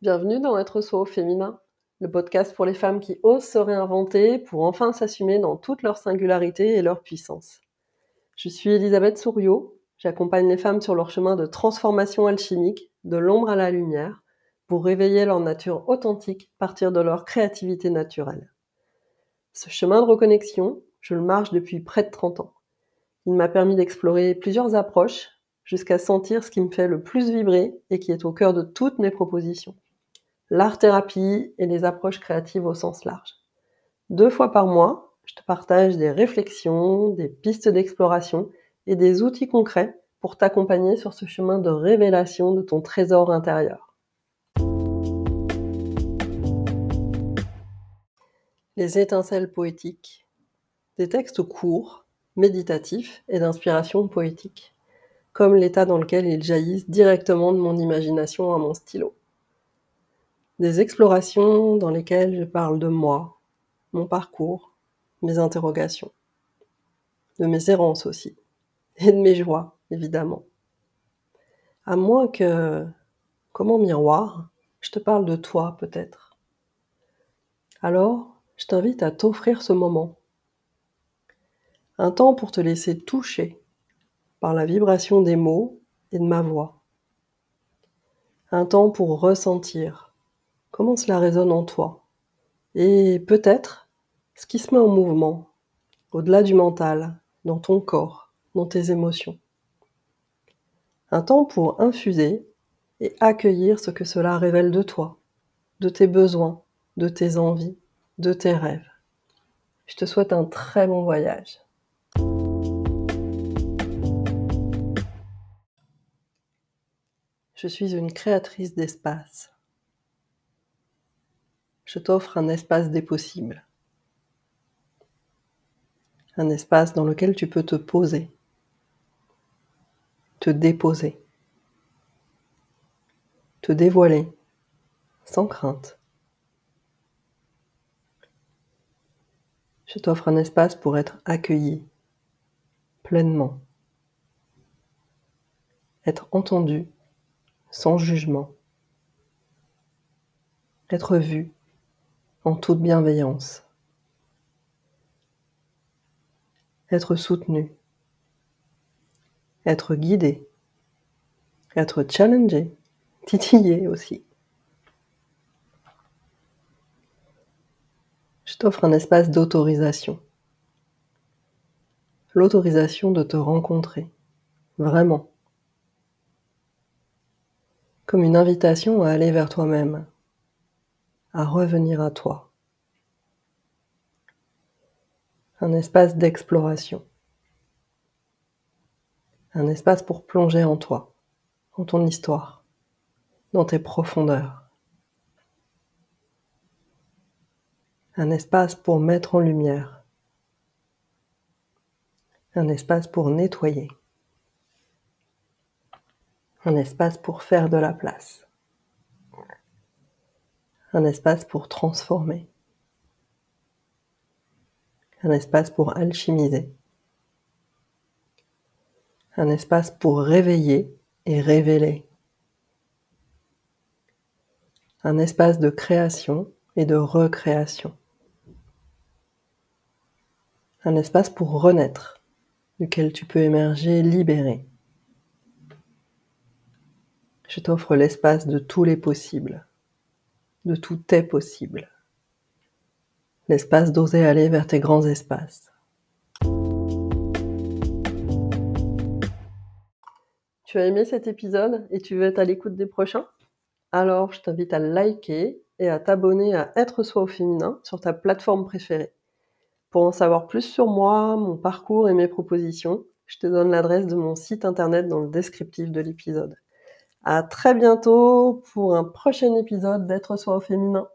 Bienvenue dans Être soi au féminin, le podcast pour les femmes qui osent se réinventer pour enfin s'assumer dans toute leur singularité et leur puissance. Je suis Elisabeth Souriau, j'accompagne les femmes sur leur chemin de transformation alchimique, de l'ombre à la lumière, pour réveiller leur nature authentique, partir de leur créativité naturelle. Ce chemin de reconnexion, je le marche depuis près de 30 ans. Il m'a permis d'explorer plusieurs approches jusqu'à sentir ce qui me fait le plus vibrer et qui est au cœur de toutes mes propositions l'art-thérapie et les approches créatives au sens large. Deux fois par mois, je te partage des réflexions, des pistes d'exploration et des outils concrets pour t'accompagner sur ce chemin de révélation de ton trésor intérieur. Les étincelles poétiques. Des textes courts, méditatifs et d'inspiration poétique, comme l'état dans lequel ils jaillissent directement de mon imagination à mon stylo. Des explorations dans lesquelles je parle de moi, mon parcours, mes interrogations, de mes errances aussi, et de mes joies, évidemment. À moins que, comme en miroir, je te parle de toi peut-être. Alors, je t'invite à t'offrir ce moment. Un temps pour te laisser toucher par la vibration des mots et de ma voix. Un temps pour ressentir comment cela résonne en toi? Et peut-être ce qui se met en mouvement, au-delà du mental, dans ton corps, dans tes émotions. Un temps pour infuser et accueillir ce que cela révèle de toi, de tes besoins, de tes envies, de tes rêves. Je te souhaite un très bon voyage. Je suis une créatrice d'espace je t'offre un espace des possibles. Un espace dans lequel tu peux te poser, te déposer, te dévoiler. Sans crainte. Je t'offre un espace pour être accueilli. Pleinement, être entendu. Sans jugement, être vu toute bienveillance. Être soutenu, être guidé, être challengé, titillé aussi. Je t'offre un espace d'autorisation. L'autorisation de te rencontrer, vraiment. Comme une invitation à aller vers toi-même, à revenir à toi. Un espace d'exploration. Un espace pour plonger en toi, en ton histoire, dans tes profondeurs. Un espace pour mettre en lumière. Un espace pour nettoyer. Un espace pour faire de la place un espace pour transformer, un espace pour alchimiser, un espace pour réveiller et révéler, un espace de création et de recréation, un espace pour renaître, duquel tu peux émerger libéré. Je t'offre l'espace de tous les possibles de tout est possible. L'espace d'oser aller vers tes grands espaces. Tu as aimé cet épisode et tu veux être à l'écoute des prochains? Alors je t'invite à liker et à t'abonner à Être Soi au féminin sur ta plateforme préférée. Pour en savoir plus sur moi, mon parcours et mes propositions, je te donne l'adresse de mon site internet dans le descriptif de l'épisode. À très bientôt pour un prochain épisode d'être soi au féminin.